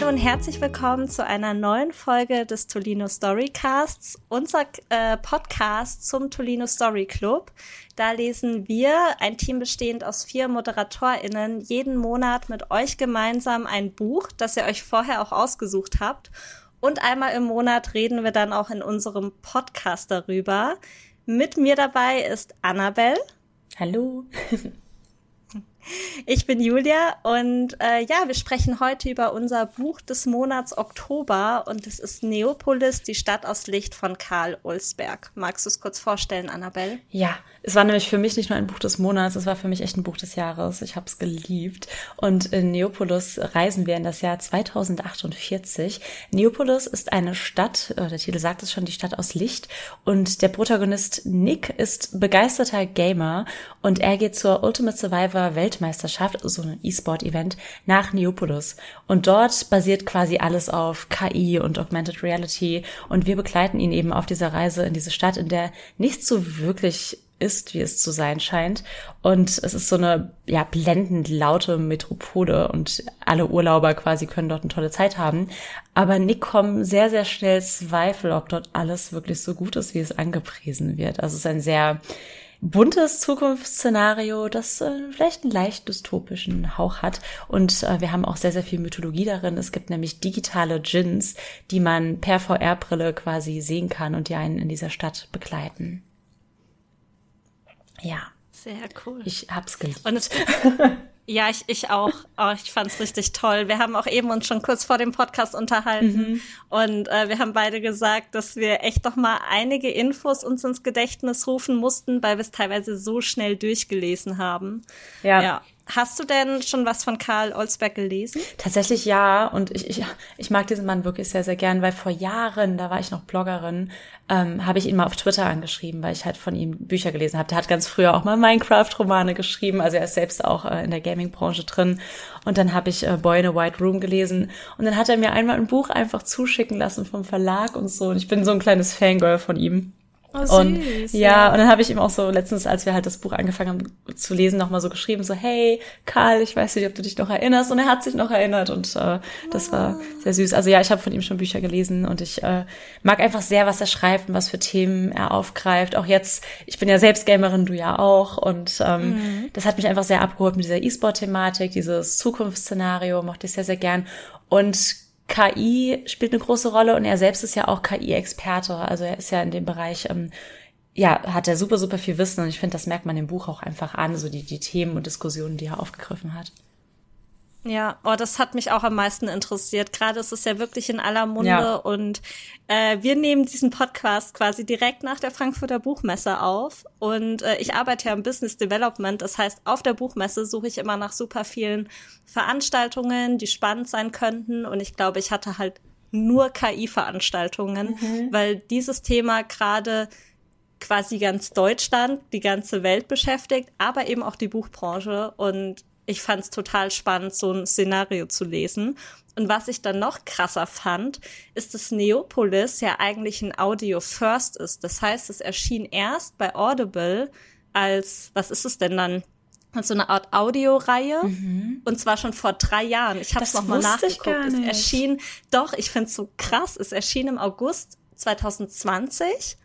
Hallo und herzlich willkommen zu einer neuen Folge des Tolino Storycasts, unser äh, Podcast zum Tolino Story Club. Da lesen wir, ein Team bestehend aus vier ModeratorInnen, jeden Monat mit euch gemeinsam ein Buch, das ihr euch vorher auch ausgesucht habt. Und einmal im Monat reden wir dann auch in unserem Podcast darüber. Mit mir dabei ist Annabelle. Hallo. Ich bin Julia und äh, ja, wir sprechen heute über unser Buch des Monats Oktober und es ist Neopolis, die Stadt aus Licht von Karl Ulsberg. Magst du es kurz vorstellen, Annabelle? Ja, es war nämlich für mich nicht nur ein Buch des Monats, es war für mich echt ein Buch des Jahres. Ich habe es geliebt. Und in Neopolis reisen wir in das Jahr 2048. Neopolis ist eine Stadt, äh, der Titel sagt es schon, die Stadt aus Licht. Und der Protagonist Nick ist begeisterter Gamer und er geht zur Ultimate Survivor Weltmeisterschaft, so ein E-Sport-Event, nach Neopolis. Und dort basiert quasi alles auf KI und Augmented Reality. Und wir begleiten ihn eben auf dieser Reise in diese Stadt, in der nichts so wirklich ist, wie es zu sein scheint. Und es ist so eine ja blendend laute Metropole und alle Urlauber quasi können dort eine tolle Zeit haben. Aber Nick kommen sehr, sehr schnell Zweifel, ob dort alles wirklich so gut ist, wie es angepriesen wird. Also es ist ein sehr buntes Zukunftsszenario, das äh, vielleicht einen leicht dystopischen Hauch hat. Und äh, wir haben auch sehr, sehr viel Mythologie darin. Es gibt nämlich digitale Djinns, die man per VR-Brille quasi sehen kann und die einen in dieser Stadt begleiten. Ja. Sehr cool. Ich hab's geliebt. Und es, ja, ich, ich auch. Oh, ich fand's richtig toll. Wir haben auch eben uns schon kurz vor dem Podcast unterhalten mhm. und äh, wir haben beide gesagt, dass wir echt doch mal einige Infos uns ins Gedächtnis rufen mussten, weil wir es teilweise so schnell durchgelesen haben. Ja. ja. Hast du denn schon was von Karl Olsberg gelesen? Tatsächlich ja. Und ich, ich, ich mag diesen Mann wirklich sehr, sehr gern, weil vor Jahren, da war ich noch Bloggerin, ähm, habe ich ihn mal auf Twitter angeschrieben, weil ich halt von ihm Bücher gelesen habe. Der hat ganz früher auch mal Minecraft-Romane geschrieben. Also er ist selbst auch äh, in der Gaming-Branche drin. Und dann habe ich äh, Boy in a White Room gelesen. Und dann hat er mir einmal ein Buch einfach zuschicken lassen vom Verlag und so. Und ich bin so ein kleines Fangirl von ihm. Oh, und süß, ja, und dann habe ich ihm auch so letztens, als wir halt das Buch angefangen haben zu lesen, nochmal so geschrieben, so, hey, Karl, ich weiß nicht, ob du dich noch erinnerst. Und er hat sich noch erinnert und äh, das war sehr süß. Also ja, ich habe von ihm schon Bücher gelesen und ich äh, mag einfach sehr, was er schreibt und was für Themen er aufgreift. Auch jetzt, ich bin ja selbst Gamerin, du ja auch. Und ähm, mhm. das hat mich einfach sehr abgeholt mit dieser E-Sport-Thematik, dieses Zukunftsszenario, mochte ich sehr, sehr gern. Und KI spielt eine große Rolle und er selbst ist ja auch KI-Experte. Also er ist ja in dem Bereich, ähm, ja, hat er super, super viel Wissen und ich finde, das merkt man im Buch auch einfach an, so die, die Themen und Diskussionen, die er aufgegriffen hat. Ja, oh, das hat mich auch am meisten interessiert. Gerade ist es ja wirklich in aller Munde ja. und äh, wir nehmen diesen Podcast quasi direkt nach der Frankfurter Buchmesse auf und äh, ich arbeite ja im Business Development. Das heißt, auf der Buchmesse suche ich immer nach super vielen Veranstaltungen, die spannend sein könnten und ich glaube, ich hatte halt nur KI-Veranstaltungen, mhm. weil dieses Thema gerade quasi ganz Deutschland, die ganze Welt beschäftigt, aber eben auch die Buchbranche und ich fand es total spannend, so ein Szenario zu lesen. Und was ich dann noch krasser fand, ist, dass Neopolis ja eigentlich ein Audio First ist. Das heißt, es erschien erst bei Audible als, was ist es denn dann? Als so eine Art Audioreihe. Mhm. Und zwar schon vor drei Jahren. Ich habe es nochmal nachgeguckt. Es erschien, doch, ich finde es so krass. Es erschien im August 2020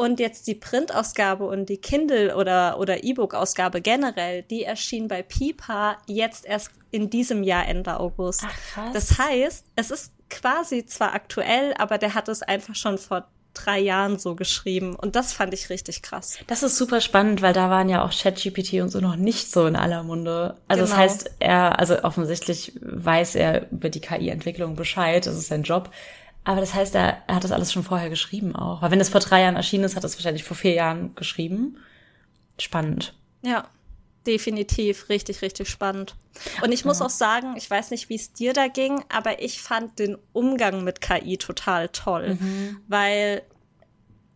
und jetzt die Printausgabe und die Kindle oder, oder E-Book-Ausgabe generell, die erschien bei Pipa jetzt erst in diesem Jahr Ende August. Ach, krass. Das heißt, es ist quasi zwar aktuell, aber der hat es einfach schon vor drei Jahren so geschrieben. Und das fand ich richtig krass. Das ist super spannend, weil da waren ja auch ChatGPT und so noch nicht so in aller Munde. Also genau. das heißt, er, also offensichtlich weiß er über die KI-Entwicklung Bescheid, das ist sein Job. Aber das heißt, er, er hat das alles schon vorher geschrieben auch. Weil wenn es vor drei Jahren erschienen ist, hat er es wahrscheinlich vor vier Jahren geschrieben. Spannend. Ja, definitiv richtig, richtig spannend. Und ich muss ja. auch sagen, ich weiß nicht, wie es dir da ging, aber ich fand den Umgang mit KI total toll. Mhm. Weil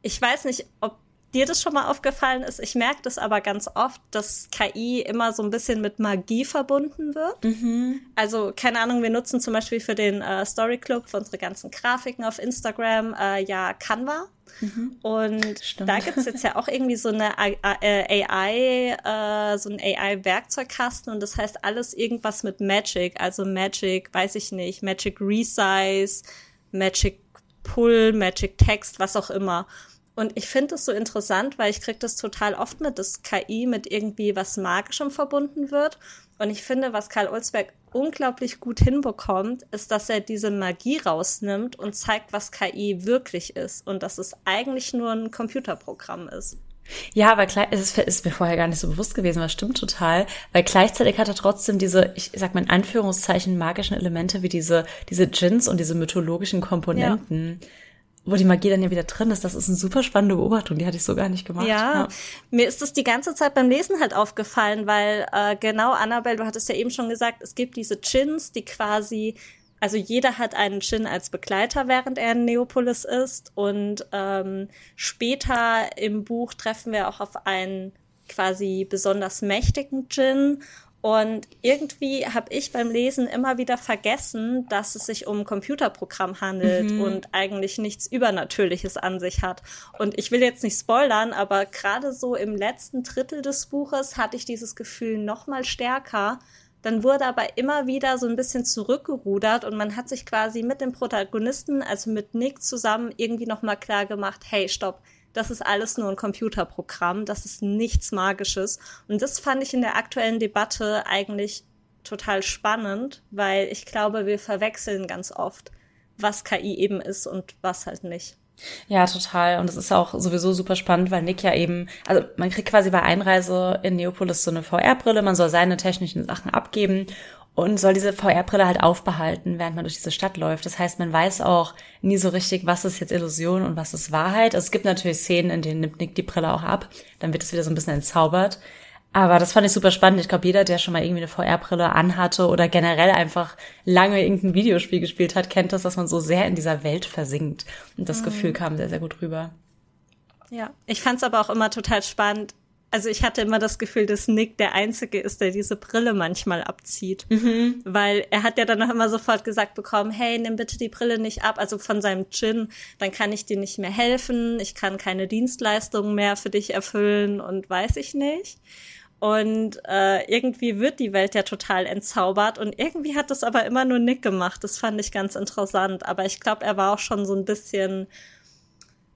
ich weiß nicht, ob dir das schon mal aufgefallen ist. Ich merke das aber ganz oft, dass KI immer so ein bisschen mit Magie verbunden wird. Mhm. Also, keine Ahnung, wir nutzen zum Beispiel für den äh, Story Club, für unsere ganzen Grafiken auf Instagram, äh, ja Canva. Mhm. Und Stimmt. da gibt's jetzt ja auch irgendwie so eine AI, äh, so ein AI-Werkzeugkasten und das heißt alles irgendwas mit Magic, also Magic, weiß ich nicht, Magic Resize, Magic Pull, Magic Text, was auch immer. Und ich finde es so interessant, weil ich kriege das total oft mit, dass KI mit irgendwie was Magischem verbunden wird. Und ich finde, was Karl Olsberg unglaublich gut hinbekommt, ist, dass er diese Magie rausnimmt und zeigt, was KI wirklich ist und dass es eigentlich nur ein Computerprogramm ist. Ja, aber es ist mir vorher gar nicht so bewusst gewesen, was stimmt total, weil gleichzeitig hat er trotzdem diese, ich sag mal in Anführungszeichen, magischen Elemente wie diese, diese Djinns und diese mythologischen Komponenten. Ja wo die Magie dann ja wieder drin ist. Das ist eine super spannende Beobachtung, die hatte ich so gar nicht gemacht. Ja, ja. mir ist das die ganze Zeit beim Lesen halt aufgefallen, weil äh, genau, Annabelle, du hattest ja eben schon gesagt, es gibt diese Chins, die quasi, also jeder hat einen Chin als Begleiter, während er in Neopolis ist. Und ähm, später im Buch treffen wir auch auf einen quasi besonders mächtigen Djinn und irgendwie habe ich beim Lesen immer wieder vergessen, dass es sich um ein Computerprogramm handelt mhm. und eigentlich nichts Übernatürliches an sich hat. Und ich will jetzt nicht spoilern, aber gerade so im letzten Drittel des Buches hatte ich dieses Gefühl noch mal stärker. Dann wurde aber immer wieder so ein bisschen zurückgerudert und man hat sich quasi mit dem Protagonisten, also mit Nick zusammen irgendwie noch mal klar gemacht, hey, stopp, das ist alles nur ein Computerprogramm, das ist nichts Magisches. Und das fand ich in der aktuellen Debatte eigentlich total spannend, weil ich glaube, wir verwechseln ganz oft, was KI eben ist und was halt nicht. Ja, total. Und es ist auch sowieso super spannend, weil Nick ja eben, also man kriegt quasi bei Einreise in Neopolis so eine VR-Brille, man soll seine technischen Sachen abgeben und soll diese VR-Brille halt aufbehalten, während man durch diese Stadt läuft. Das heißt, man weiß auch nie so richtig, was ist jetzt Illusion und was ist Wahrheit. Also es gibt natürlich Szenen, in denen nimmt Nick die Brille auch ab, dann wird es wieder so ein bisschen entzaubert. Aber das fand ich super spannend. Ich glaube, jeder, der schon mal irgendwie eine VR-Brille anhatte oder generell einfach lange irgendein Videospiel gespielt hat, kennt das, dass man so sehr in dieser Welt versinkt. Und das mhm. Gefühl kam sehr, sehr gut rüber. Ja, ich fand es aber auch immer total spannend, also ich hatte immer das Gefühl, dass Nick der Einzige ist, der diese Brille manchmal abzieht. Mhm. Weil er hat ja dann noch immer sofort gesagt bekommen, hey, nimm bitte die Brille nicht ab, also von seinem Gin, dann kann ich dir nicht mehr helfen, ich kann keine Dienstleistungen mehr für dich erfüllen und weiß ich nicht. Und äh, irgendwie wird die Welt ja total entzaubert und irgendwie hat das aber immer nur Nick gemacht. Das fand ich ganz interessant. Aber ich glaube, er war auch schon so ein bisschen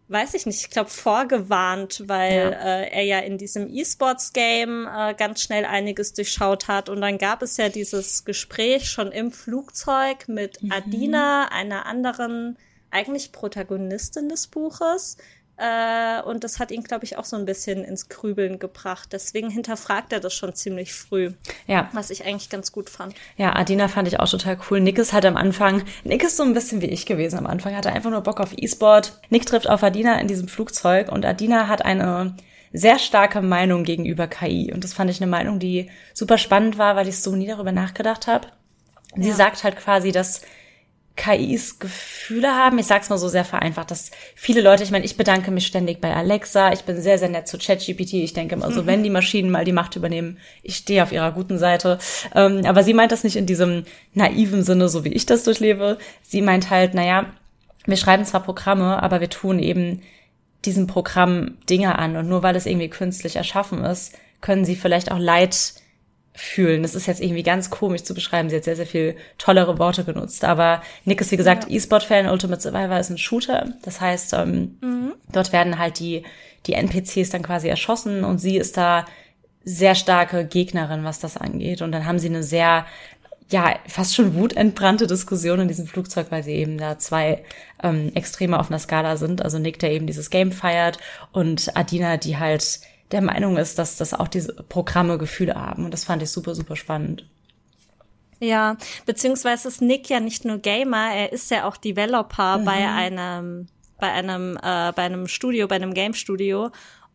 weiß ich nicht, ich glaube vorgewarnt, weil ja. äh, er ja in diesem E-Sports-Game äh, ganz schnell einiges durchschaut hat. Und dann gab es ja dieses Gespräch schon im Flugzeug mit mhm. Adina, einer anderen, eigentlich Protagonistin des Buches, äh, und das hat ihn, glaube ich, auch so ein bisschen ins Grübeln gebracht. Deswegen hinterfragt er das schon ziemlich früh. Ja. Was ich eigentlich ganz gut fand. Ja, Adina fand ich auch total cool. Nick ist halt am Anfang, Nick ist so ein bisschen wie ich gewesen am Anfang, hatte einfach nur Bock auf E-Sport. Nick trifft auf Adina in diesem Flugzeug und Adina hat eine sehr starke Meinung gegenüber KI. Und das fand ich eine Meinung, die super spannend war, weil ich so nie darüber nachgedacht habe. Sie ja. sagt halt quasi, dass KIs Gefühle haben. Ich sag's mal so sehr vereinfacht, dass viele Leute, ich meine, ich bedanke mich ständig bei Alexa, ich bin sehr, sehr nett zu ChatGPT. Ich denke immer so, mhm. wenn die Maschinen mal die Macht übernehmen, ich stehe auf ihrer guten Seite. Ähm, aber sie meint das nicht in diesem naiven Sinne, so wie ich das durchlebe. Sie meint halt, naja, wir schreiben zwar Programme, aber wir tun eben diesem Programm Dinge an und nur weil es irgendwie künstlich erschaffen ist, können sie vielleicht auch Leid fühlen. Das ist jetzt irgendwie ganz komisch zu beschreiben. Sie hat sehr, sehr viel tollere Worte genutzt. Aber Nick ist, wie gesagt, ja. E-Sport-Fan. Ultimate Survivor ist ein Shooter. Das heißt, ähm, mhm. dort werden halt die, die NPCs dann quasi erschossen und sie ist da sehr starke Gegnerin, was das angeht. Und dann haben sie eine sehr, ja, fast schon wutentbrannte Diskussion in diesem Flugzeug, weil sie eben da zwei ähm, Extreme auf einer Skala sind. Also Nick, der eben dieses Game feiert und Adina, die halt der Meinung ist, dass das auch diese Programme Gefühle haben. Und das fand ich super, super spannend. Ja, beziehungsweise ist Nick ja nicht nur Gamer, er ist ja auch Developer mhm. bei einem, bei einem, äh, bei einem Studio, bei einem Game Studio.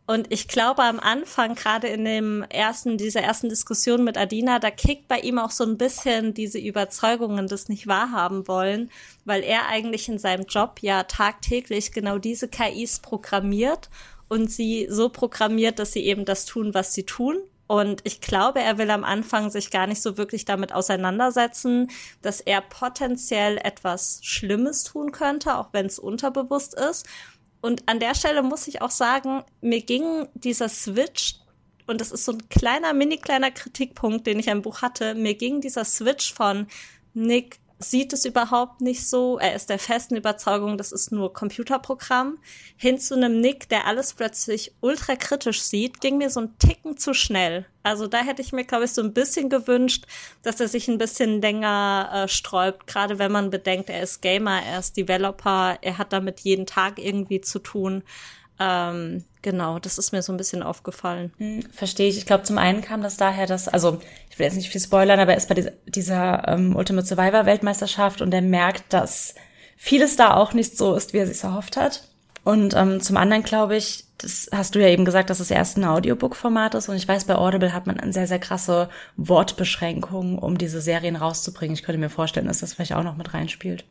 Und ich glaube, am Anfang, gerade in dem ersten, dieser ersten Diskussion mit Adina, da kickt bei ihm auch so ein bisschen diese Überzeugungen, das nicht wahrhaben wollen, weil er eigentlich in seinem Job ja tagtäglich genau diese KIs programmiert und sie so programmiert, dass sie eben das tun, was sie tun. Und ich glaube, er will am Anfang sich gar nicht so wirklich damit auseinandersetzen, dass er potenziell etwas Schlimmes tun könnte, auch wenn es unterbewusst ist. Und an der Stelle muss ich auch sagen, mir ging dieser Switch, und das ist so ein kleiner, mini kleiner Kritikpunkt, den ich im Buch hatte, mir ging dieser Switch von Nick sieht es überhaupt nicht so. Er ist der festen Überzeugung, das ist nur Computerprogramm. Hin zu einem Nick, der alles plötzlich ultra kritisch sieht, ging mir so ein Ticken zu schnell. Also da hätte ich mir, glaube ich, so ein bisschen gewünscht, dass er sich ein bisschen länger äh, sträubt, gerade wenn man bedenkt, er ist Gamer, er ist Developer, er hat damit jeden Tag irgendwie zu tun. Ähm, genau, das ist mir so ein bisschen aufgefallen. Hm, verstehe ich. Ich glaube, zum einen kam das daher, dass, also ich will jetzt nicht viel spoilern, aber er ist bei dieser, dieser ähm, Ultimate Survivor Weltmeisterschaft und er merkt, dass vieles da auch nicht so ist, wie er sich erhofft hat. Und ähm, zum anderen glaube ich, das hast du ja eben gesagt, dass es erst ein Audiobook-Format ist und ich weiß, bei Audible hat man eine sehr, sehr krasse Wortbeschränkung, um diese Serien rauszubringen. Ich könnte mir vorstellen, dass das vielleicht auch noch mit reinspielt.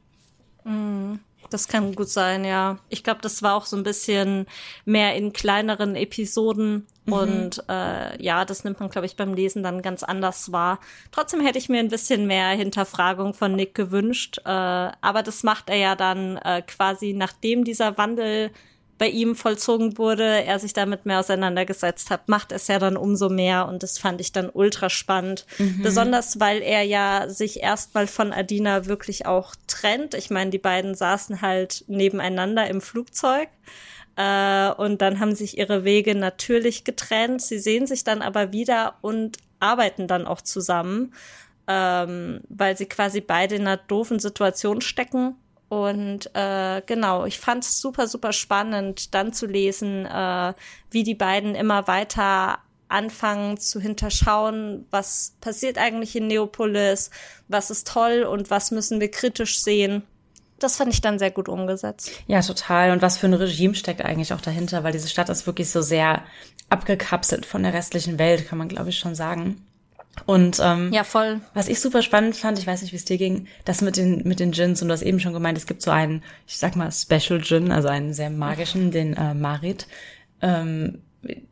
Mm. Das kann gut sein, ja. Ich glaube, das war auch so ein bisschen mehr in kleineren Episoden. Mhm. Und äh, ja, das nimmt man, glaube ich, beim Lesen dann ganz anders wahr. Trotzdem hätte ich mir ein bisschen mehr Hinterfragung von Nick gewünscht. Äh, aber das macht er ja dann äh, quasi, nachdem dieser Wandel bei ihm vollzogen wurde, er sich damit mehr auseinandergesetzt hat, macht es ja dann umso mehr und das fand ich dann ultra spannend. Mhm. Besonders weil er ja sich erstmal von Adina wirklich auch trennt. Ich meine, die beiden saßen halt nebeneinander im Flugzeug. Äh, und dann haben sich ihre Wege natürlich getrennt. Sie sehen sich dann aber wieder und arbeiten dann auch zusammen, ähm, weil sie quasi beide in einer doofen Situation stecken und äh, genau, ich fand es super, super spannend, dann zu lesen, äh, wie die beiden immer weiter anfangen zu hinterschauen, was passiert eigentlich in Neopolis, was ist toll und was müssen wir kritisch sehen. Das fand ich dann sehr gut umgesetzt. Ja, total. Und was für ein Regime steckt eigentlich auch dahinter, weil diese Stadt ist wirklich so sehr abgekapselt von der restlichen Welt, kann man glaube ich schon sagen. Und ähm, ja, voll. Was ich super spannend fand, ich weiß nicht, wie es dir ging, das mit den mit den Gins und du hast eben schon gemeint, es gibt so einen, ich sag mal Special Gin, also einen sehr magischen, den äh, Marit. Ähm,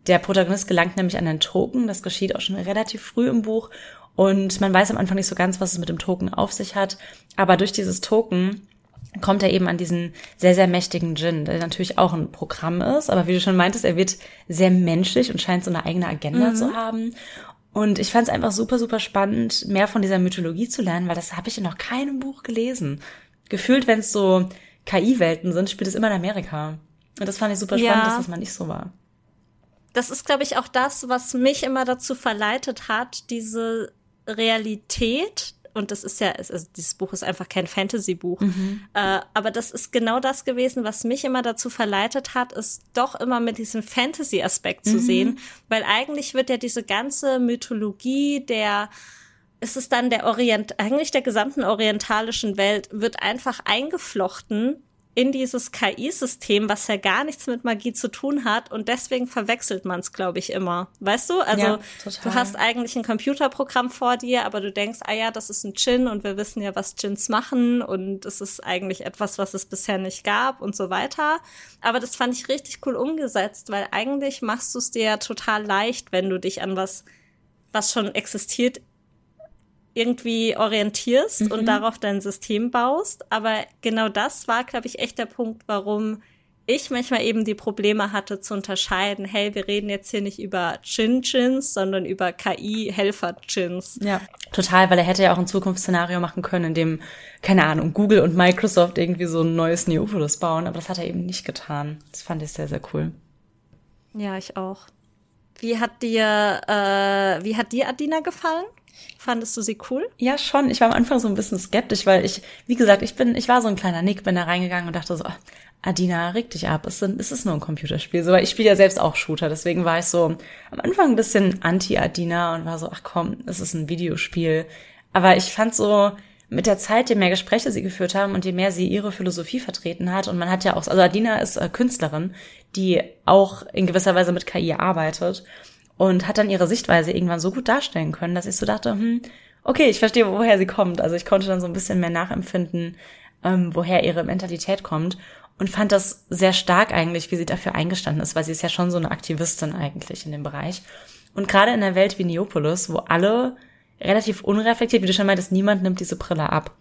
der Protagonist gelangt nämlich an einen Token, das geschieht auch schon relativ früh im Buch und man weiß am Anfang nicht so ganz, was es mit dem Token auf sich hat, aber durch dieses Token kommt er eben an diesen sehr, sehr mächtigen Djinn, der natürlich auch ein Programm ist, aber wie du schon meintest, er wird sehr menschlich und scheint so eine eigene Agenda mhm. zu haben. Und ich fand es einfach super, super spannend, mehr von dieser Mythologie zu lernen, weil das habe ich in noch keinem Buch gelesen. Gefühlt, wenn es so KI-Welten sind, spielt es immer in Amerika. Und das fand ich super spannend, ja. dass das mal nicht so war. Das ist, glaube ich, auch das, was mich immer dazu verleitet hat, diese Realität und das ist ja, also dieses Buch ist einfach kein Fantasy-Buch. Mhm. Äh, aber das ist genau das gewesen, was mich immer dazu verleitet hat, es doch immer mit diesem Fantasy-Aspekt zu mhm. sehen. Weil eigentlich wird ja diese ganze Mythologie der ist es dann der Orient, eigentlich der gesamten orientalischen Welt, wird einfach eingeflochten in dieses KI-System, was ja gar nichts mit Magie zu tun hat und deswegen verwechselt man es, glaube ich, immer. Weißt du? Also ja, du hast eigentlich ein Computerprogramm vor dir, aber du denkst, ah ja, das ist ein Gin und wir wissen ja, was Gins machen und es ist eigentlich etwas, was es bisher nicht gab und so weiter. Aber das fand ich richtig cool umgesetzt, weil eigentlich machst du es dir ja total leicht, wenn du dich an was was schon existiert, irgendwie orientierst mhm. und darauf dein System baust. Aber genau das war, glaube ich, echt der Punkt, warum ich manchmal eben die Probleme hatte zu unterscheiden, hey, wir reden jetzt hier nicht über Chin-Chins, sondern über KI-Helfer-Chins. Ja, total, weil er hätte ja auch ein Zukunftsszenario machen können, in dem, keine Ahnung, Google und Microsoft irgendwie so ein neues Neopolis bauen, aber das hat er eben nicht getan. Das fand ich sehr, sehr cool. Ja, ich auch. Wie hat dir, äh, wie hat dir Adina gefallen? Fandest du sie cool? Ja, schon. Ich war am Anfang so ein bisschen skeptisch, weil ich, wie gesagt, ich bin, ich war so ein kleiner Nick, bin da reingegangen und dachte so, oh, Adina, reg dich ab, es, sind, es ist nur ein Computerspiel. So, weil ich spiele ja selbst auch Shooter, deswegen war ich so am Anfang ein bisschen anti-Adina und war so, ach komm, es ist ein Videospiel. Aber ich fand so, mit der Zeit, je mehr Gespräche sie geführt haben und je mehr sie ihre Philosophie vertreten hat, und man hat ja auch, also Adina ist äh, Künstlerin, die auch in gewisser Weise mit KI arbeitet und hat dann ihre Sichtweise irgendwann so gut darstellen können, dass ich so dachte, hm, okay, ich verstehe, woher sie kommt. Also ich konnte dann so ein bisschen mehr nachempfinden, ähm, woher ihre Mentalität kommt. und fand das sehr stark eigentlich, wie sie dafür eingestanden ist, weil sie ist ja schon so eine Aktivistin eigentlich in dem Bereich. Und gerade in der Welt wie Neopolis, wo alle relativ unreflektiert, wie du schon meintest, niemand nimmt diese Brille ab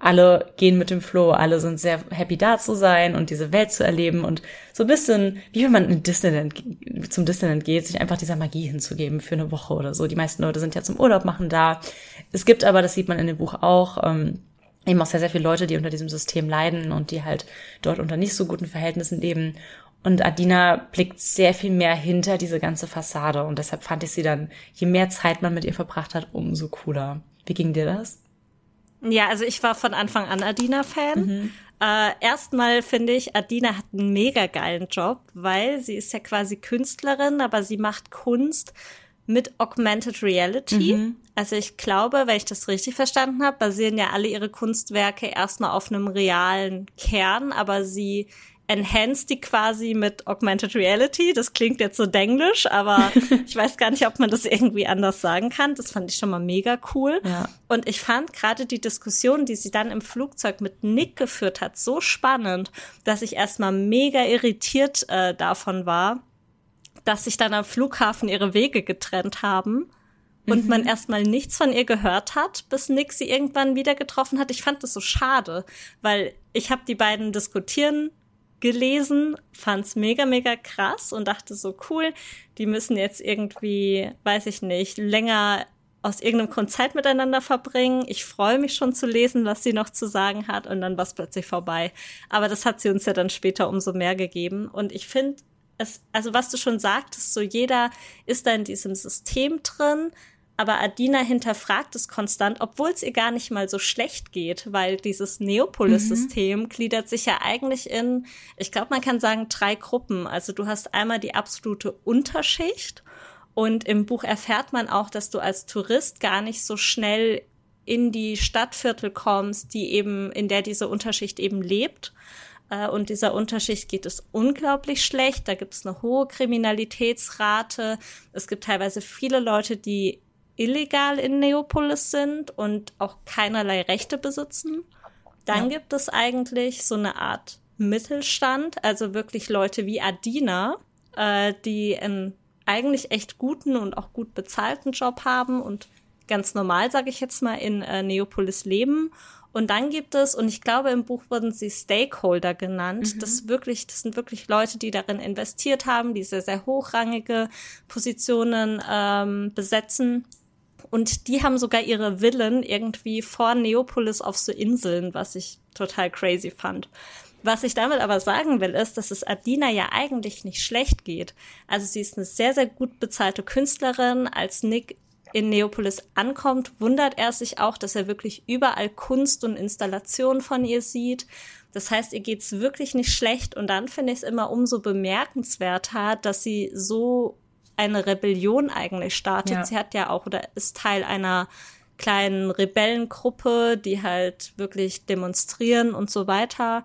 alle gehen mit dem Flow, alle sind sehr happy da zu sein und diese Welt zu erleben und so ein bisschen, wie wenn man in Disneyland, zum Disneyland geht, sich einfach dieser Magie hinzugeben für eine Woche oder so. Die meisten Leute sind ja zum Urlaub machen da. Es gibt aber, das sieht man in dem Buch auch, ähm, eben auch sehr, sehr viele Leute, die unter diesem System leiden und die halt dort unter nicht so guten Verhältnissen leben. Und Adina blickt sehr viel mehr hinter diese ganze Fassade und deshalb fand ich sie dann, je mehr Zeit man mit ihr verbracht hat, umso cooler. Wie ging dir das? Ja, also ich war von Anfang an Adina-Fan. Mhm. Äh, erstmal finde ich, Adina hat einen mega geilen Job, weil sie ist ja quasi Künstlerin, aber sie macht Kunst mit Augmented Reality. Mhm. Also ich glaube, wenn ich das richtig verstanden habe, basieren ja alle ihre Kunstwerke erstmal auf einem realen Kern, aber sie enhance die quasi mit Augmented Reality. Das klingt jetzt so denglisch, aber ich weiß gar nicht, ob man das irgendwie anders sagen kann. Das fand ich schon mal mega cool. Ja. Und ich fand gerade die Diskussion, die sie dann im Flugzeug mit Nick geführt hat, so spannend, dass ich erstmal mega irritiert äh, davon war, dass sich dann am Flughafen ihre Wege getrennt haben und mhm. man erstmal nichts von ihr gehört hat, bis Nick sie irgendwann wieder getroffen hat. Ich fand das so schade, weil ich habe die beiden diskutieren gelesen, fand's mega, mega krass und dachte so cool, die müssen jetzt irgendwie, weiß ich nicht, länger aus irgendeinem Grund Zeit miteinander verbringen. Ich freue mich schon zu lesen, was sie noch zu sagen hat und dann war es plötzlich vorbei. Aber das hat sie uns ja dann später umso mehr gegeben und ich finde es, also was du schon sagtest, so jeder ist da in diesem System drin, aber Adina hinterfragt es konstant, obwohl es ihr gar nicht mal so schlecht geht, weil dieses Neopolis-System mhm. gliedert sich ja eigentlich in, ich glaube, man kann sagen, drei Gruppen. Also du hast einmal die absolute Unterschicht und im Buch erfährt man auch, dass du als Tourist gar nicht so schnell in die Stadtviertel kommst, die eben, in der diese Unterschicht eben lebt. Äh, und dieser Unterschicht geht es unglaublich schlecht. Da gibt es eine hohe Kriminalitätsrate. Es gibt teilweise viele Leute, die illegal in Neopolis sind und auch keinerlei Rechte besitzen. Dann ja. gibt es eigentlich so eine Art Mittelstand, also wirklich Leute wie Adina, äh, die einen eigentlich echt guten und auch gut bezahlten Job haben und ganz normal, sage ich jetzt mal, in äh, Neopolis leben. Und dann gibt es, und ich glaube, im Buch wurden sie Stakeholder genannt. Mhm. Das wirklich, das sind wirklich Leute, die darin investiert haben, die sehr, sehr hochrangige Positionen ähm, besetzen und die haben sogar ihre Villen irgendwie vor Neopolis auf so Inseln, was ich total crazy fand. Was ich damit aber sagen will, ist, dass es Adina ja eigentlich nicht schlecht geht. Also sie ist eine sehr, sehr gut bezahlte Künstlerin. Als Nick in Neopolis ankommt, wundert er sich auch, dass er wirklich überall Kunst und Installationen von ihr sieht. Das heißt, ihr geht's wirklich nicht schlecht. Und dann finde ich es immer umso bemerkenswerter, dass sie so eine Rebellion eigentlich startet. Ja. Sie hat ja auch oder ist Teil einer kleinen Rebellengruppe, die halt wirklich demonstrieren und so weiter.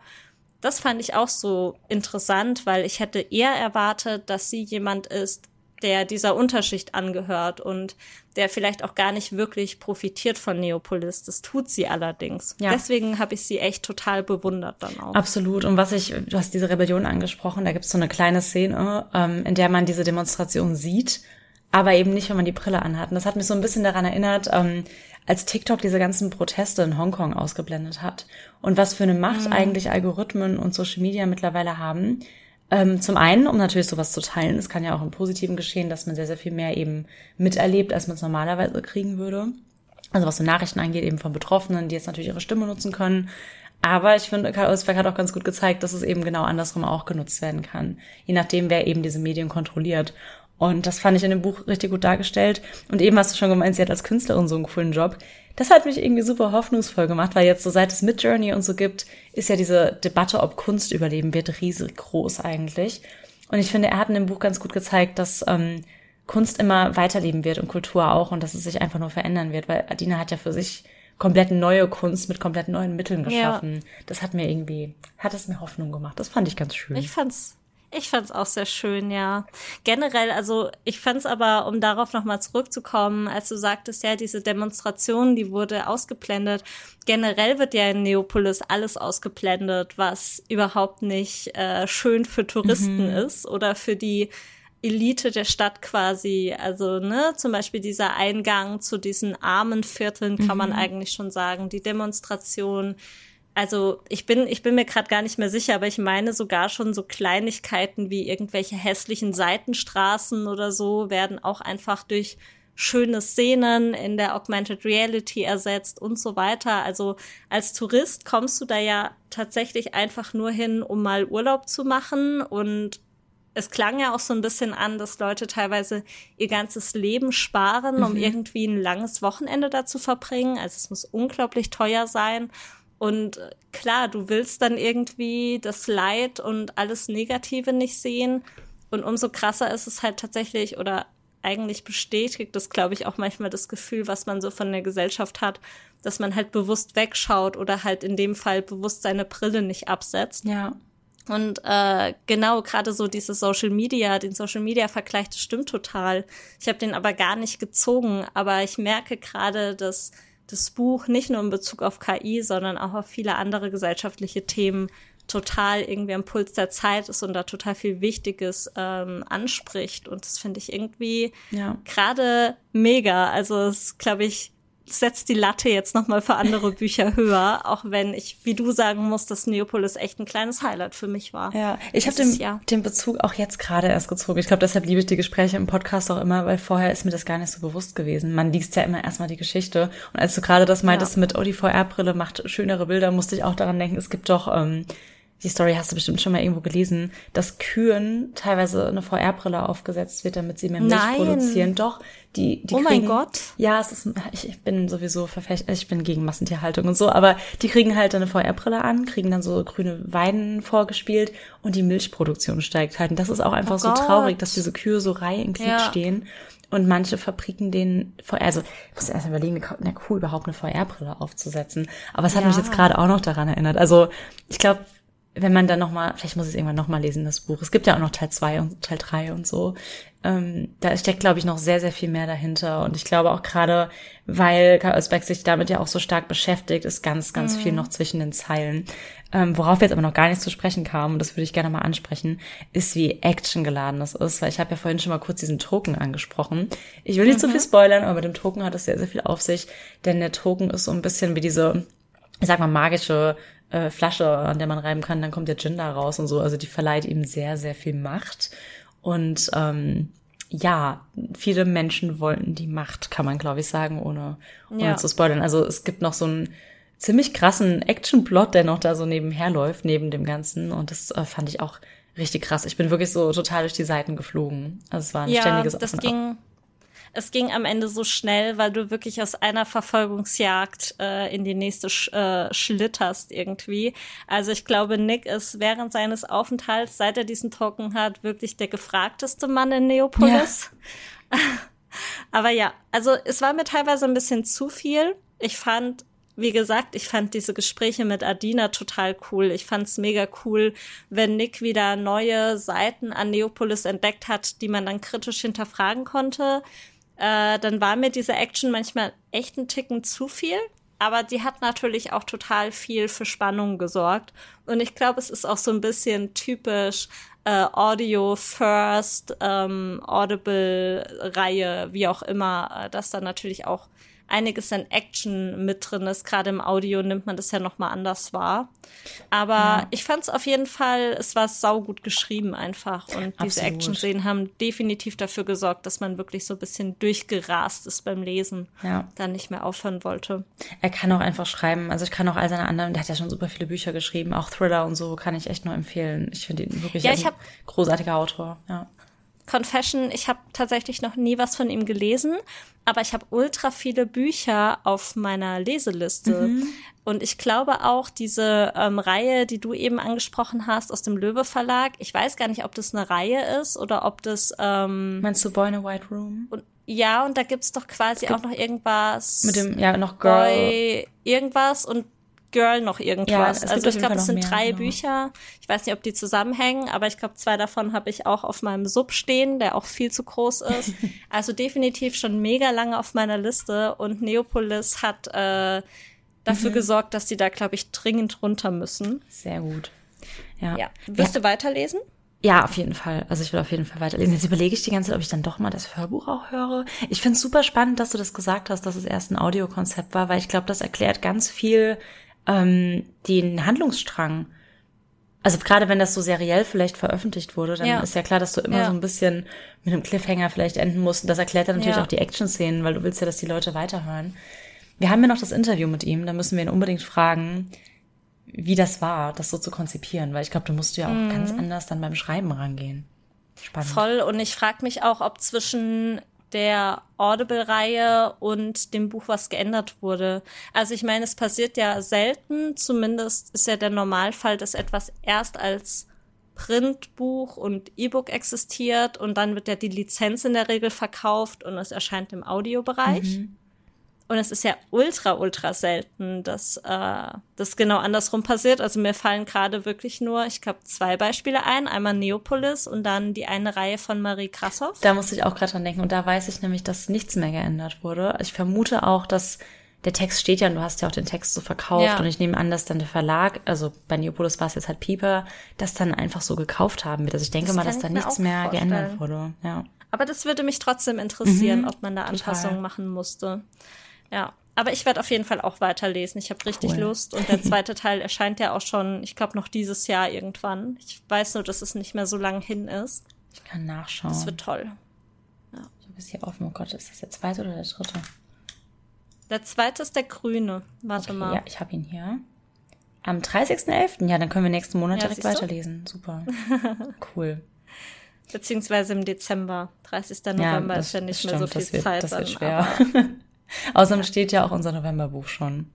Das fand ich auch so interessant, weil ich hätte eher erwartet, dass sie jemand ist, der dieser Unterschicht angehört und der vielleicht auch gar nicht wirklich profitiert von Neopolis. Das tut sie allerdings. Ja. Deswegen habe ich sie echt total bewundert dann auch. Absolut. Und was ich, du hast diese Rebellion angesprochen, da gibt es so eine kleine Szene, ähm, in der man diese Demonstration sieht, aber eben nicht, wenn man die Brille anhat. Und das hat mich so ein bisschen daran erinnert, ähm, als TikTok diese ganzen Proteste in Hongkong ausgeblendet hat. Und was für eine Macht mhm. eigentlich Algorithmen und Social Media mittlerweile haben ähm, zum einen, um natürlich sowas zu teilen. Es kann ja auch im Positiven geschehen, dass man sehr, sehr viel mehr eben miterlebt, als man es normalerweise kriegen würde. Also was so Nachrichten angeht, eben von Betroffenen, die jetzt natürlich ihre Stimme nutzen können. Aber ich finde, Karl Osberg hat auch ganz gut gezeigt, dass es eben genau andersrum auch genutzt werden kann. Je nachdem, wer eben diese Medien kontrolliert. Und das fand ich in dem Buch richtig gut dargestellt. Und eben hast du schon gemeint, sie hat als Künstlerin so einen coolen Job. Das hat mich irgendwie super hoffnungsvoll gemacht, weil jetzt so seit es Midjourney und so gibt, ist ja diese Debatte, ob Kunst überleben wird, riesig groß eigentlich. Und ich finde, er hat in dem Buch ganz gut gezeigt, dass ähm, Kunst immer weiterleben wird und Kultur auch und dass es sich einfach nur verändern wird, weil Adina hat ja für sich komplett neue Kunst mit komplett neuen Mitteln geschaffen. Ja. Das hat mir irgendwie, hat es mir Hoffnung gemacht. Das fand ich ganz schön. Ich fand's Ich fand's auch sehr schön, ja. Generell, also ich fand's aber, um darauf nochmal zurückzukommen, als du sagtest, ja, diese Demonstration, die wurde ausgeblendet. Generell wird ja in Neopolis alles ausgeblendet, was überhaupt nicht äh, schön für Touristen mhm. ist oder für die Elite der Stadt quasi. Also, ne, zum Beispiel dieser Eingang zu diesen armen Vierteln kann mhm. man eigentlich schon sagen. Die Demonstration, also ich bin, ich bin mir gerade gar nicht mehr sicher, aber ich meine sogar schon so Kleinigkeiten wie irgendwelche hässlichen Seitenstraßen oder so werden auch einfach durch schöne Szenen in der Augmented Reality ersetzt und so weiter. Also als Tourist kommst du da ja tatsächlich einfach nur hin, um mal Urlaub zu machen und es klang ja auch so ein bisschen an, dass Leute teilweise ihr ganzes Leben sparen, um mhm. irgendwie ein langes Wochenende da zu verbringen. Also es muss unglaublich teuer sein. Und äh, klar, du willst dann irgendwie das Leid und alles Negative nicht sehen. Und umso krasser ist es halt tatsächlich oder eigentlich bestätigt das, glaube ich, auch manchmal das Gefühl, was man so von der Gesellschaft hat, dass man halt bewusst wegschaut oder halt in dem Fall bewusst seine Brille nicht absetzt. Ja. Und äh, genau, gerade so diese Social Media, den Social Media Vergleich, das stimmt total. Ich habe den aber gar nicht gezogen, aber ich merke gerade, dass das Buch nicht nur in Bezug auf KI, sondern auch auf viele andere gesellschaftliche Themen total irgendwie am Puls der Zeit ist und da total viel Wichtiges ähm, anspricht. Und das finde ich irgendwie ja. gerade mega. Also es glaube ich, setzt die Latte jetzt nochmal für andere Bücher höher, auch wenn ich, wie du sagen musst, dass Neopolis echt ein kleines Highlight für mich war. Ja, ich habe den, ja. den Bezug auch jetzt gerade erst gezogen. Ich glaube, deshalb liebe ich die Gespräche im Podcast auch immer, weil vorher ist mir das gar nicht so bewusst gewesen. Man liest ja immer erstmal die Geschichte. Und als du gerade das meintest ja. mit, oh, die VR-Brille macht schönere Bilder, musste ich auch daran denken, es gibt doch ähm, die Story hast du bestimmt schon mal irgendwo gelesen, dass Kühen teilweise eine VR-Brille aufgesetzt wird, damit sie mehr Milch Nein. produzieren. Doch, die, die Oh kriegen, mein Gott. Ja, es ist, ich bin sowieso verfecht, ich bin gegen Massentierhaltung und so, aber die kriegen halt eine VR-Brille an, kriegen dann so grüne Weiden vorgespielt und die Milchproduktion steigt halt. Und das ist auch einfach oh so Gott. traurig, dass diese Kühe so Reihe in Glied ja. stehen und manche Fabriken den VR, also ich muss erst überlegen, eine Kuh überhaupt eine VR-Brille aufzusetzen. Aber es hat ja. mich jetzt gerade auch noch daran erinnert. Also ich glaube, wenn man dann nochmal, vielleicht muss ich es irgendwann nochmal lesen, das Buch. Es gibt ja auch noch Teil zwei und Teil drei und so. Ähm, da steckt, glaube ich, noch sehr, sehr viel mehr dahinter. Und ich glaube auch gerade, weil Karl Özbeck sich damit ja auch so stark beschäftigt, ist ganz, ganz mhm. viel noch zwischen den Zeilen. Ähm, worauf wir jetzt aber noch gar nicht zu sprechen kamen, und das würde ich gerne mal ansprechen, ist, wie actiongeladen das ist. Weil ich habe ja vorhin schon mal kurz diesen Token angesprochen. Ich will nicht mhm. zu viel spoilern, aber mit dem Token hat es sehr, sehr viel auf sich. Denn der Token ist so ein bisschen wie diese ich sag mal, magische äh, Flasche, an der man reiben kann, dann kommt der Gin da raus und so. Also die verleiht ihm sehr, sehr viel Macht. Und ähm, ja, viele Menschen wollten die Macht, kann man glaube ich sagen, ohne, ohne ja. zu spoilern. Also es gibt noch so einen ziemlich krassen Action-Plot, der noch da so nebenher läuft, neben dem Ganzen. Und das äh, fand ich auch richtig krass. Ich bin wirklich so total durch die Seiten geflogen. Also es war ein ja, ständiges das ging, es ging am Ende so schnell, weil du wirklich aus einer Verfolgungsjagd äh, in die nächste sch äh, schlitterst irgendwie. Also ich glaube, Nick ist während seines Aufenthalts, seit er diesen Token hat, wirklich der gefragteste Mann in Neopolis. Ja. Aber ja, also es war mir teilweise ein bisschen zu viel. Ich fand wie gesagt, ich fand diese Gespräche mit Adina total cool. Ich fand's mega cool, wenn Nick wieder neue Seiten an Neopolis entdeckt hat, die man dann kritisch hinterfragen konnte äh, dann war mir diese Action manchmal echt ein Ticken zu viel. Aber die hat natürlich auch total viel für Spannung gesorgt. Und ich glaube, es ist auch so ein bisschen typisch äh, Audio First, ähm, Audible-Reihe, wie auch immer, äh, dass da natürlich auch einiges an Action mit drin ist. Gerade im Audio nimmt man das ja noch mal anders wahr. Aber ja. ich fand es auf jeden Fall, es war saugut geschrieben einfach. Und diese Action-Szenen haben definitiv dafür gesorgt, dass man wirklich so ein bisschen durchgerast ist beim Lesen. Ja. Dann nicht mehr aufhören wollte. Er kann auch einfach schreiben. Also ich kann auch all seine anderen, der hat ja schon super viele Bücher geschrieben, auch Thriller und so, kann ich echt nur empfehlen. Ich finde ihn wirklich ja, ein hab, großartiger Autor. Ja. Confession, ich habe tatsächlich noch nie was von ihm gelesen, aber ich habe ultra viele Bücher auf meiner Leseliste. Mhm. Und ich glaube auch, diese ähm, Reihe, die du eben angesprochen hast aus dem Löwe Verlag, ich weiß gar nicht, ob das eine Reihe ist oder ob das. Ähm, Meinst du Boy in a White Room? Und, ja, und da gibt's doch quasi auch noch irgendwas. Mit dem, ja, noch Girl. Boy, irgendwas und Girl noch irgendwas. Ja, also ich glaube, es sind mehr, drei genau. Bücher. Ich weiß nicht, ob die zusammenhängen, aber ich glaube, zwei davon habe ich auch auf meinem Sub stehen, der auch viel zu groß ist. also definitiv schon mega lange auf meiner Liste und Neopolis hat äh, dafür mhm. gesorgt, dass die da, glaube ich, dringend runter müssen. Sehr gut. Ja. ja. Wirst ja. du weiterlesen? Ja, auf jeden Fall. Also ich will auf jeden Fall weiterlesen. Jetzt überlege ich die ganze Zeit, ob ich dann doch mal das Hörbuch auch höre. Ich finde es super spannend, dass du das gesagt hast, dass es erst ein Audiokonzept war, weil ich glaube, das erklärt ganz viel ähm, den Handlungsstrang. Also gerade wenn das so seriell vielleicht veröffentlicht wurde, dann ja. ist ja klar, dass du immer ja. so ein bisschen mit einem Cliffhanger vielleicht enden musst. Und das erklärt dann natürlich ja. auch die Action-Szenen, weil du willst ja, dass die Leute weiterhören. Wir haben ja noch das Interview mit ihm, da müssen wir ihn unbedingt fragen, wie das war, das so zu konzipieren, weil ich glaube, du musst ja auch mhm. ganz anders dann beim Schreiben rangehen. Spannend. Voll. Und ich frage mich auch, ob zwischen der Audible-Reihe und dem Buch was geändert wurde. Also ich meine, es passiert ja selten, zumindest ist ja der Normalfall, dass etwas erst als Printbuch und E-Book existiert und dann wird ja die Lizenz in der Regel verkauft und es erscheint im Audiobereich. Mhm. Und es ist ja ultra, ultra selten, dass äh, das genau andersrum passiert. Also mir fallen gerade wirklich nur, ich glaube, zwei Beispiele ein. Einmal Neopolis und dann die eine Reihe von Marie Krassoff. Da musste ich auch gerade dran denken. Und da weiß ich nämlich, dass nichts mehr geändert wurde. Ich vermute auch, dass der Text steht ja und du hast ja auch den Text so verkauft. Ja. Und ich nehme an, dass dann der Verlag, also bei Neopolis war es jetzt halt Pieper, das dann einfach so gekauft haben wird. Also ich denke das mal, dass da nichts mehr vorstellen. geändert wurde. Ja. Aber das würde mich trotzdem interessieren, mhm, ob man da Anpassungen machen musste. Ja. Aber ich werde auf jeden Fall auch weiterlesen. Ich habe richtig cool. Lust. Und der zweite Teil erscheint ja auch schon, ich glaube, noch dieses Jahr irgendwann. Ich weiß nur, dass es nicht mehr so lang hin ist. Ich kann nachschauen. Das wird toll. Ja. Habe es hier offen. Oh Gott, ist das der zweite oder der dritte? Der zweite ist der grüne. Warte okay, mal. Ja, ich habe ihn hier. Am 30.11. Ja, dann können wir nächsten Monat ja, direkt weiterlesen. Super. cool. Beziehungsweise im Dezember. 30. November ja, ist ja nicht mehr so viel das wird, Zeit. Das wird schwer. Außerdem steht ja auch unser Novemberbuch schon.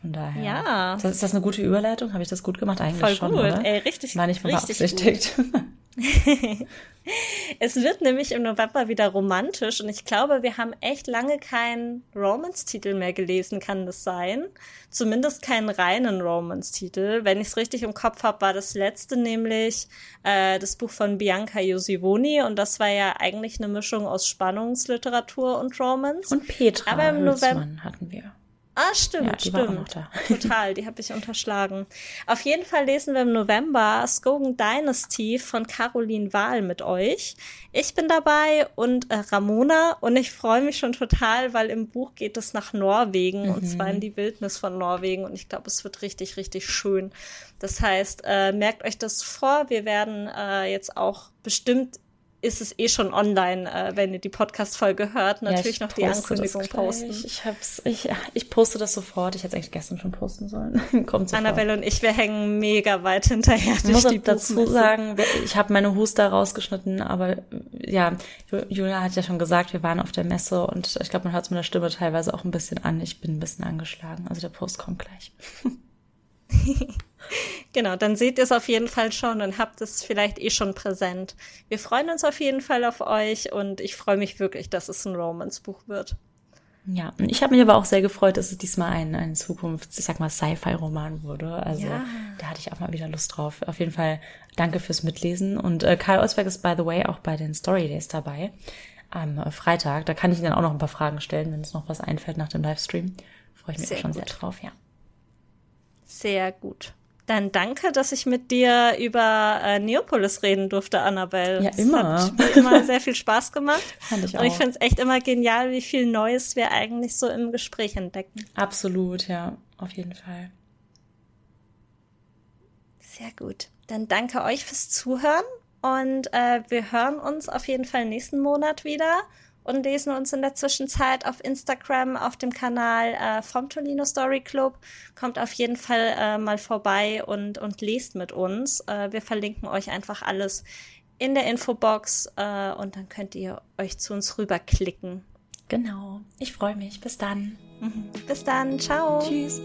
Von daher. Ja. Ist das eine gute Überleitung? Habe ich das gut gemacht? Eigentlich Voll schon, gut. oder? Ey, richtig, War nicht mal beabsichtigt. es wird nämlich im November wieder romantisch und ich glaube, wir haben echt lange keinen Romance-Titel mehr gelesen, kann das sein? Zumindest keinen reinen Romance-Titel. Wenn ich es richtig im Kopf habe, war das letzte nämlich äh, das Buch von Bianca Josivoni und das war ja eigentlich eine Mischung aus Spannungsliteratur und Romance. Und Petra Aber im November hatten wir. Ah, stimmt, ja, stimmt. Total, die habe ich unterschlagen. Auf jeden Fall lesen wir im November Skogan Dynasty von Caroline Wahl mit euch. Ich bin dabei und äh, Ramona und ich freue mich schon total, weil im Buch geht es nach Norwegen mhm. und zwar in die Wildnis von Norwegen und ich glaube, es wird richtig, richtig schön. Das heißt, äh, merkt euch das vor. Wir werden äh, jetzt auch bestimmt ist es eh schon online, äh, wenn ihr die Podcast-Folge hört. Natürlich ja, noch die Ankündigung posten. Ich, hab's, ich, ich poste das sofort. Ich hätte es eigentlich gestern schon posten sollen. Kommt sofort. Annabelle und ich, wir hängen mega weit hinterher. Ich muss dazu sagen, ich habe meine Huster rausgeschnitten, aber ja, Julia hat ja schon gesagt, wir waren auf der Messe und ich glaube, man hört es mit der Stimme teilweise auch ein bisschen an. Ich bin ein bisschen angeschlagen. Also der Post kommt gleich. genau, dann seht ihr es auf jeden Fall schon und habt es vielleicht eh schon präsent. Wir freuen uns auf jeden Fall auf euch und ich freue mich wirklich, dass es ein Romance-Buch wird. Ja, ich habe mich aber auch sehr gefreut, dass es diesmal ein, ein Zukunft, ich sag mal, Sci-Fi-Roman wurde. Also ja. da hatte ich auch mal wieder Lust drauf. Auf jeden Fall danke fürs Mitlesen. Und äh, Karl Osberg ist, by the way, auch bei den Story Days dabei am äh, Freitag. Da kann ich Ihnen dann auch noch ein paar Fragen stellen, wenn es noch was einfällt nach dem Livestream. Freue ich mich sehr schon gut. sehr drauf, ja. Sehr gut. Dann danke, dass ich mit dir über äh, Neopolis reden durfte, Annabelle. Ja, immer. Es hat mir immer sehr viel Spaß gemacht. Fand ich auch. Und ich finde es echt immer genial, wie viel Neues wir eigentlich so im Gespräch entdecken. Absolut, ja, auf jeden Fall. Sehr gut. Dann danke euch fürs Zuhören und äh, wir hören uns auf jeden Fall nächsten Monat wieder und lesen uns in der Zwischenzeit auf Instagram auf dem Kanal äh, vom Tolino Story Club. Kommt auf jeden Fall äh, mal vorbei und, und lest mit uns. Äh, wir verlinken euch einfach alles in der Infobox äh, und dann könnt ihr euch zu uns rüberklicken. Genau. Ich freue mich. Bis dann. Mhm. Bis dann. Ciao. Tschüss.